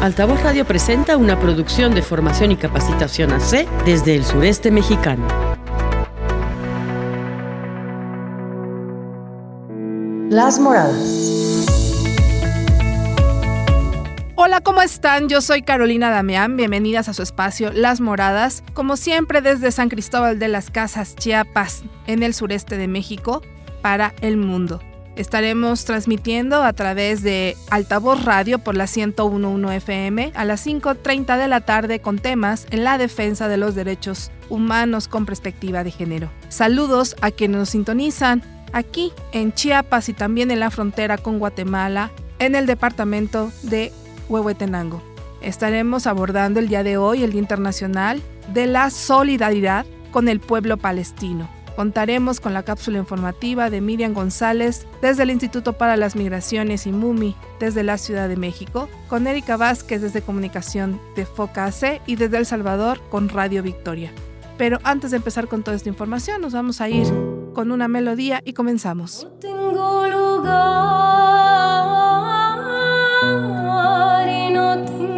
Altavoz Radio presenta una producción de formación y capacitación AC desde el sureste mexicano. Las Moradas. Hola, ¿cómo están? Yo soy Carolina Damián. Bienvenidas a su espacio Las Moradas, como siempre desde San Cristóbal de las Casas, Chiapas, en el sureste de México, para el mundo. Estaremos transmitiendo a través de Altavoz Radio por la 1011 FM a las 5.30 de la tarde con temas en la defensa de los derechos humanos con perspectiva de género. Saludos a quienes nos sintonizan aquí en Chiapas y también en la frontera con Guatemala en el departamento de Huehuetenango. Estaremos abordando el día de hoy el Día Internacional de la Solidaridad con el pueblo palestino. Contaremos con la cápsula informativa de Miriam González desde el Instituto para las Migraciones y MUMI desde la Ciudad de México, con Erika Vázquez desde Comunicación de Foca AC y desde El Salvador con Radio Victoria. Pero antes de empezar con toda esta información, nos vamos a ir con una melodía y comenzamos. tengo lugar y no tengo.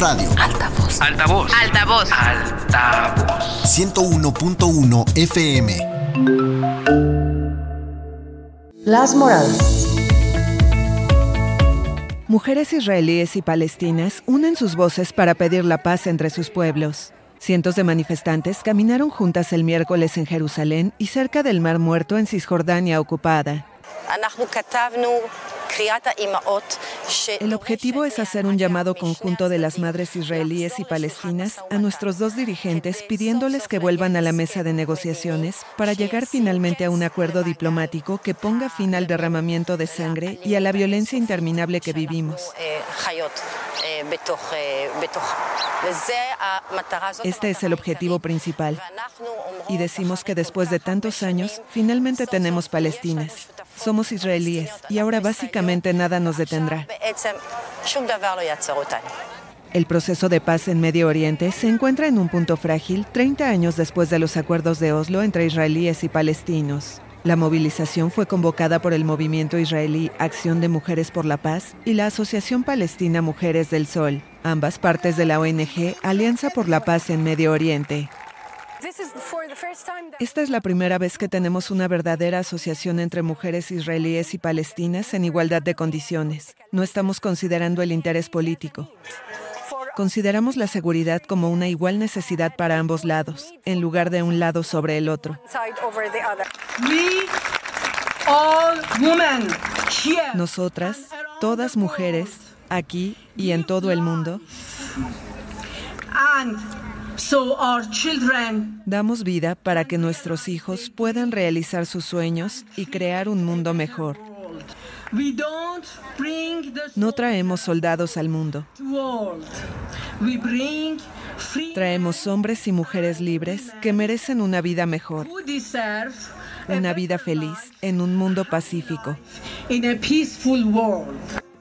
Radio Altavoz. Altavoz. Altavoz. 101.1 FM. Las Moradas. Mujeres israelíes y palestinas unen sus voces para pedir la paz entre sus pueblos. Cientos de manifestantes caminaron juntas el miércoles en Jerusalén y cerca del Mar Muerto en Cisjordania ocupada. El objetivo es hacer un llamado conjunto de las madres israelíes y palestinas a nuestros dos dirigentes pidiéndoles que vuelvan a la mesa de negociaciones para llegar finalmente a un acuerdo diplomático que ponga fin al derramamiento de sangre y a la violencia interminable que vivimos. Este es el objetivo principal. Y decimos que después de tantos años, finalmente tenemos Palestinas. Somos israelíes y ahora básicamente nada nos detendrá. El proceso de paz en Medio Oriente se encuentra en un punto frágil 30 años después de los acuerdos de Oslo entre israelíes y palestinos. La movilización fue convocada por el movimiento israelí Acción de Mujeres por la Paz y la Asociación Palestina Mujeres del Sol, ambas partes de la ONG Alianza por la Paz en Medio Oriente. Esta es la primera vez que tenemos una verdadera asociación entre mujeres israelíes y palestinas en igualdad de condiciones. No estamos considerando el interés político. Consideramos la seguridad como una igual necesidad para ambos lados, en lugar de un lado sobre el otro. Nosotras, todas mujeres, aquí y en todo el mundo, and so our children damos vida para que nuestros hijos puedan realizar sus sueños y crear un mundo mejor. No traemos soldados al mundo, traemos hombres y mujeres libres que merecen una vida mejor, una vida feliz en un mundo pacífico.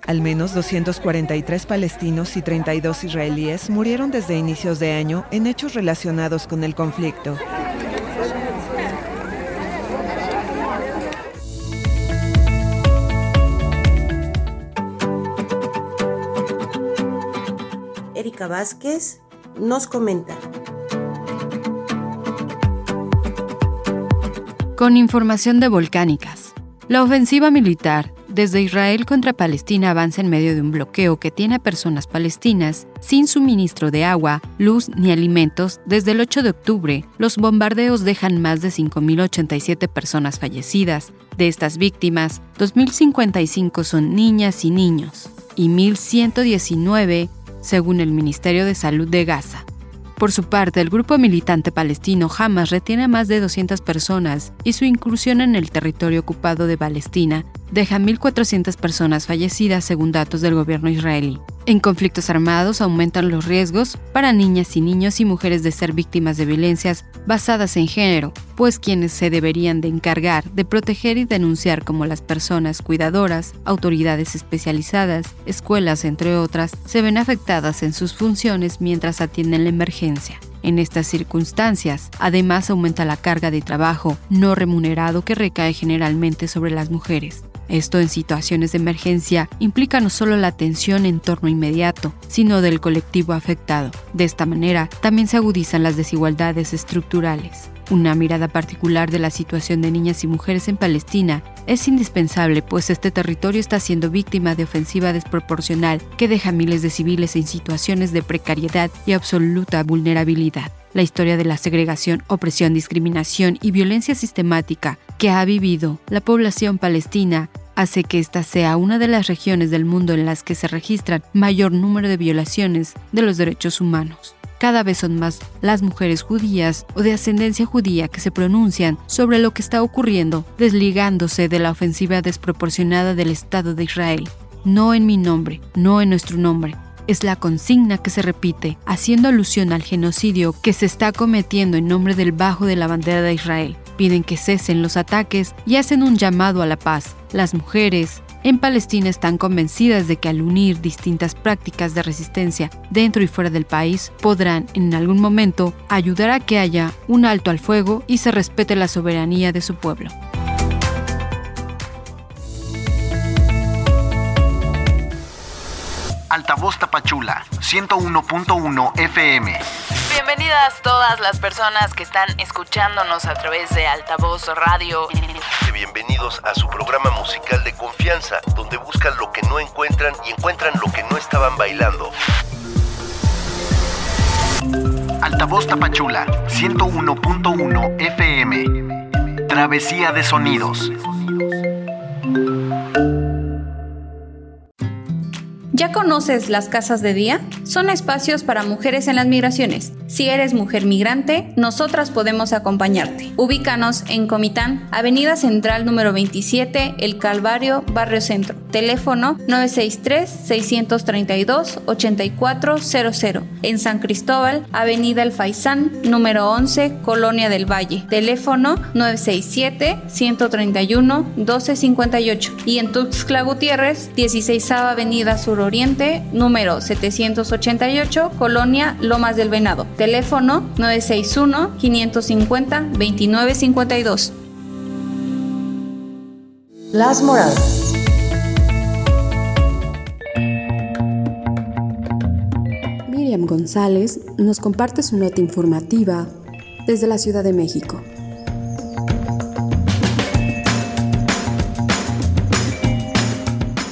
Al menos 243 palestinos y 32 israelíes murieron desde inicios de año en hechos relacionados con el conflicto. Erika Vázquez nos comenta. Con información de Volcánicas. La ofensiva militar desde Israel contra Palestina avanza en medio de un bloqueo que tiene a personas palestinas sin suministro de agua, luz ni alimentos desde el 8 de octubre. Los bombardeos dejan más de 5.087 personas fallecidas. De estas víctimas, 2.055 son niñas y niños y 1.119 según el Ministerio de Salud de Gaza. Por su parte, el grupo militante palestino Hamas retiene a más de 200 personas y su incursión en el territorio ocupado de Palestina deja 1.400 personas fallecidas según datos del gobierno israelí. En conflictos armados aumentan los riesgos para niñas y niños y mujeres de ser víctimas de violencias basadas en género, pues quienes se deberían de encargar de proteger y denunciar como las personas cuidadoras, autoridades especializadas, escuelas, entre otras, se ven afectadas en sus funciones mientras atienden la emergencia. En estas circunstancias, además aumenta la carga de trabajo no remunerado que recae generalmente sobre las mujeres. Esto en situaciones de emergencia implica no solo la atención en torno inmediato, sino del colectivo afectado. De esta manera, también se agudizan las desigualdades estructurales. Una mirada particular de la situación de niñas y mujeres en Palestina es indispensable, pues este territorio está siendo víctima de ofensiva desproporcional que deja miles de civiles en situaciones de precariedad y absoluta vulnerabilidad. La historia de la segregación, opresión, discriminación y violencia sistemática que ha vivido la población palestina hace que esta sea una de las regiones del mundo en las que se registran mayor número de violaciones de los derechos humanos. Cada vez son más las mujeres judías o de ascendencia judía que se pronuncian sobre lo que está ocurriendo, desligándose de la ofensiva desproporcionada del Estado de Israel. No en mi nombre, no en nuestro nombre, es la consigna que se repite, haciendo alusión al genocidio que se está cometiendo en nombre del bajo de la bandera de Israel. Piden que cesen los ataques y hacen un llamado a la paz. Las mujeres en Palestina están convencidas de que al unir distintas prácticas de resistencia dentro y fuera del país, podrán en algún momento ayudar a que haya un alto al fuego y se respete la soberanía de su pueblo. Altavoz Tapachula, 101.1 FM. Bienvenidas todas las personas que están escuchándonos a través de Altavoz Radio. Bienvenidos a su programa musical de confianza, donde buscan lo que no encuentran y encuentran lo que no estaban bailando. Altavoz Tapachula, 101.1 FM. Travesía de sonidos. ¿Ya conoces las casas de día? Son espacios para mujeres en las migraciones. Si eres mujer migrante, nosotras podemos acompañarte. Ubícanos en Comitán, Avenida Central número 27, El Calvario, Barrio Centro. Teléfono 963-632-8400. En San Cristóbal, Avenida El Faisán, número 11, Colonia del Valle. Teléfono 967-131-1258. Y en Tuxtla Gutiérrez, 16 Avenida Sur Oriente, número 788, Colonia Lomas del Venado. Teléfono 961-550-2952. Las Moradas. Miriam González nos comparte su nota informativa desde la Ciudad de México.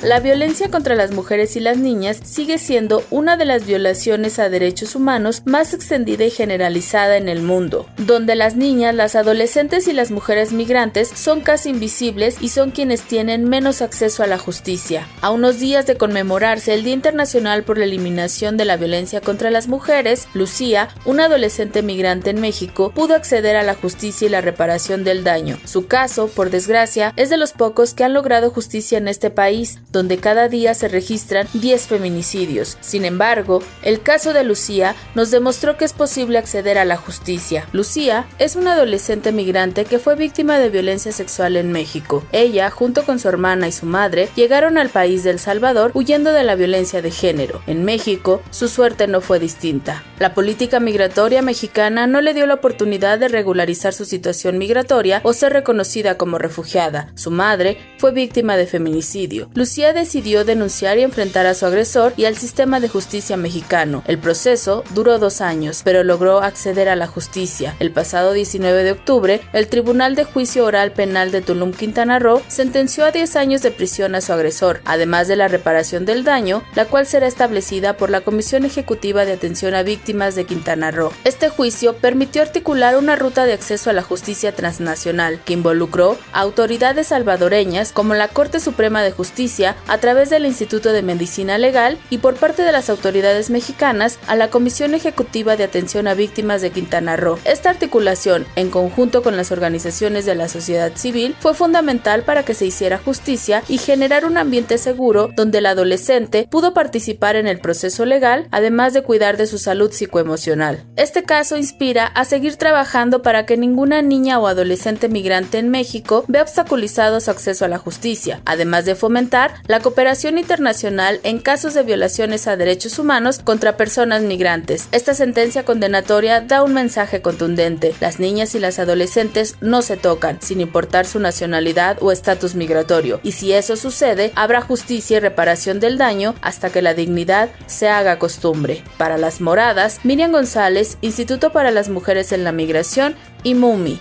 La violencia contra las mujeres y las niñas sigue siendo una de las violaciones a derechos humanos más extendida y generalizada en el mundo, donde las niñas, las adolescentes y las mujeres migrantes son casi invisibles y son quienes tienen menos acceso a la justicia. A unos días de conmemorarse el Día Internacional por la Eliminación de la Violencia contra las Mujeres, Lucía, una adolescente migrante en México, pudo acceder a la justicia y la reparación del daño. Su caso, por desgracia, es de los pocos que han logrado justicia en este país, donde cada día se registran 10 feminicidios. Sin embargo, el caso de Lucía nos demostró que es posible acceder a la justicia. Lucía es una adolescente migrante que fue víctima de violencia sexual en México. Ella, junto con su hermana y su madre, llegaron al país de El Salvador huyendo de la violencia de género. En México, su suerte no fue distinta. La política migratoria mexicana no le dio la oportunidad de regularizar su situación migratoria o ser reconocida como refugiada. Su madre fue víctima de feminicidio. Decidió denunciar y enfrentar a su agresor y al sistema de justicia mexicano. El proceso duró dos años, pero logró acceder a la justicia. El pasado 19 de octubre, el Tribunal de Juicio Oral Penal de Tulum, Quintana Roo, sentenció a 10 años de prisión a su agresor, además de la reparación del daño, la cual será establecida por la Comisión Ejecutiva de Atención a Víctimas de Quintana Roo. Este juicio permitió articular una ruta de acceso a la justicia transnacional que involucró a autoridades salvadoreñas como la Corte Suprema de Justicia a través del Instituto de Medicina Legal y por parte de las autoridades mexicanas a la Comisión Ejecutiva de Atención a Víctimas de Quintana Roo. Esta articulación, en conjunto con las organizaciones de la sociedad civil, fue fundamental para que se hiciera justicia y generar un ambiente seguro donde el adolescente pudo participar en el proceso legal, además de cuidar de su salud psicoemocional. Este caso inspira a seguir trabajando para que ninguna niña o adolescente migrante en México vea obstaculizado su acceso a la justicia, además de fomentar la cooperación internacional en casos de violaciones a derechos humanos contra personas migrantes. Esta sentencia condenatoria da un mensaje contundente. Las niñas y las adolescentes no se tocan, sin importar su nacionalidad o estatus migratorio, y si eso sucede, habrá justicia y reparación del daño hasta que la dignidad se haga costumbre. Para las moradas, Miriam González, Instituto para las Mujeres en la Migración y MUMI.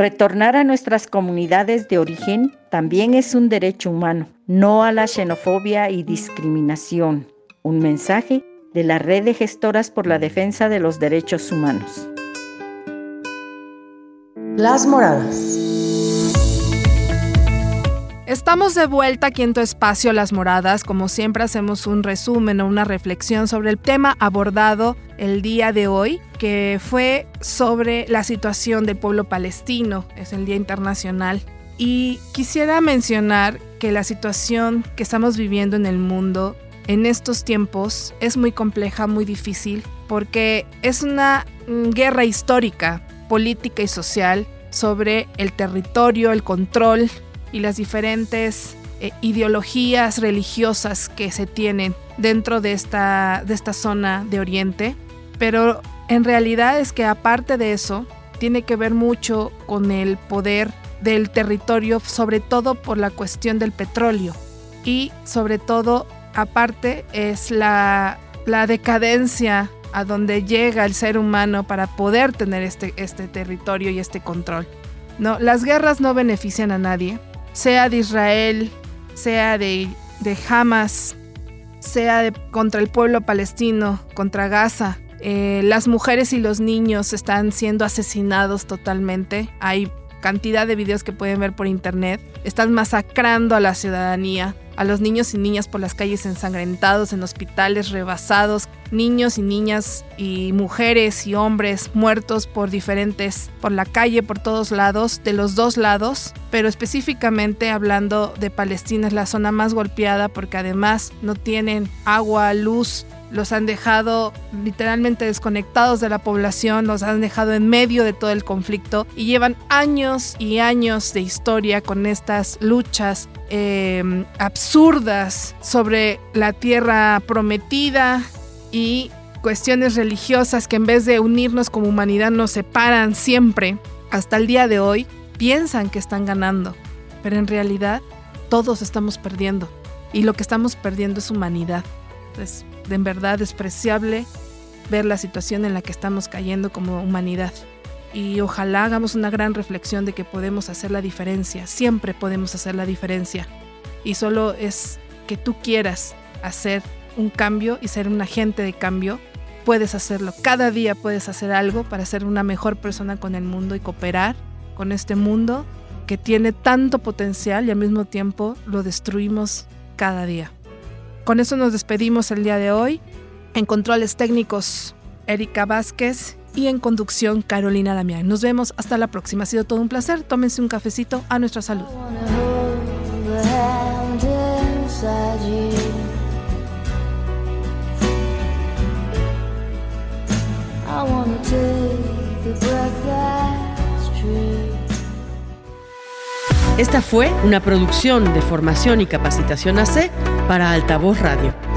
Retornar a nuestras comunidades de origen también es un derecho humano, no a la xenofobia y discriminación. Un mensaje de la Red de Gestoras por la Defensa de los Derechos Humanos. Las Moradas. Estamos de vuelta aquí en tu espacio Las Moradas. Como siempre hacemos un resumen o una reflexión sobre el tema abordado el día de hoy, que fue sobre la situación del pueblo palestino. Es el Día Internacional. Y quisiera mencionar que la situación que estamos viviendo en el mundo en estos tiempos es muy compleja, muy difícil, porque es una guerra histórica, política y social sobre el territorio, el control y las diferentes eh, ideologías religiosas que se tienen dentro de esta, de esta zona de Oriente. Pero en realidad es que aparte de eso, tiene que ver mucho con el poder del territorio, sobre todo por la cuestión del petróleo. Y sobre todo, aparte, es la, la decadencia a donde llega el ser humano para poder tener este, este territorio y este control. No, las guerras no benefician a nadie, sea de Israel, sea de, de Hamas, sea de, contra el pueblo palestino, contra Gaza. Eh, las mujeres y los niños están siendo asesinados totalmente. Hay cantidad de videos que pueden ver por internet. Están masacrando a la ciudadanía, a los niños y niñas por las calles ensangrentados, en hospitales rebasados, niños y niñas y mujeres y hombres muertos por diferentes, por la calle, por todos lados, de los dos lados, pero específicamente hablando de Palestina es la zona más golpeada porque además no tienen agua, luz, los han dejado literalmente desconectados de la población, los han dejado en medio de todo el conflicto y llevan años y años de historia con estas luchas eh, absurdas sobre la tierra prometida y cuestiones religiosas que en vez de unirnos como humanidad nos separan siempre, hasta el día de hoy, piensan que están ganando, pero en realidad todos estamos perdiendo y lo que estamos perdiendo es humanidad. De en verdad despreciable ver la situación en la que estamos cayendo como humanidad. Y ojalá hagamos una gran reflexión de que podemos hacer la diferencia, siempre podemos hacer la diferencia. Y solo es que tú quieras hacer un cambio y ser un agente de cambio, puedes hacerlo. Cada día puedes hacer algo para ser una mejor persona con el mundo y cooperar con este mundo que tiene tanto potencial y al mismo tiempo lo destruimos cada día. Con eso nos despedimos el día de hoy. En controles técnicos, Erika Vázquez y en conducción, Carolina Damián. Nos vemos hasta la próxima. Ha sido todo un placer. Tómense un cafecito a nuestra salud. Esta fue una producción de formación y capacitación AC para Altavoz Radio.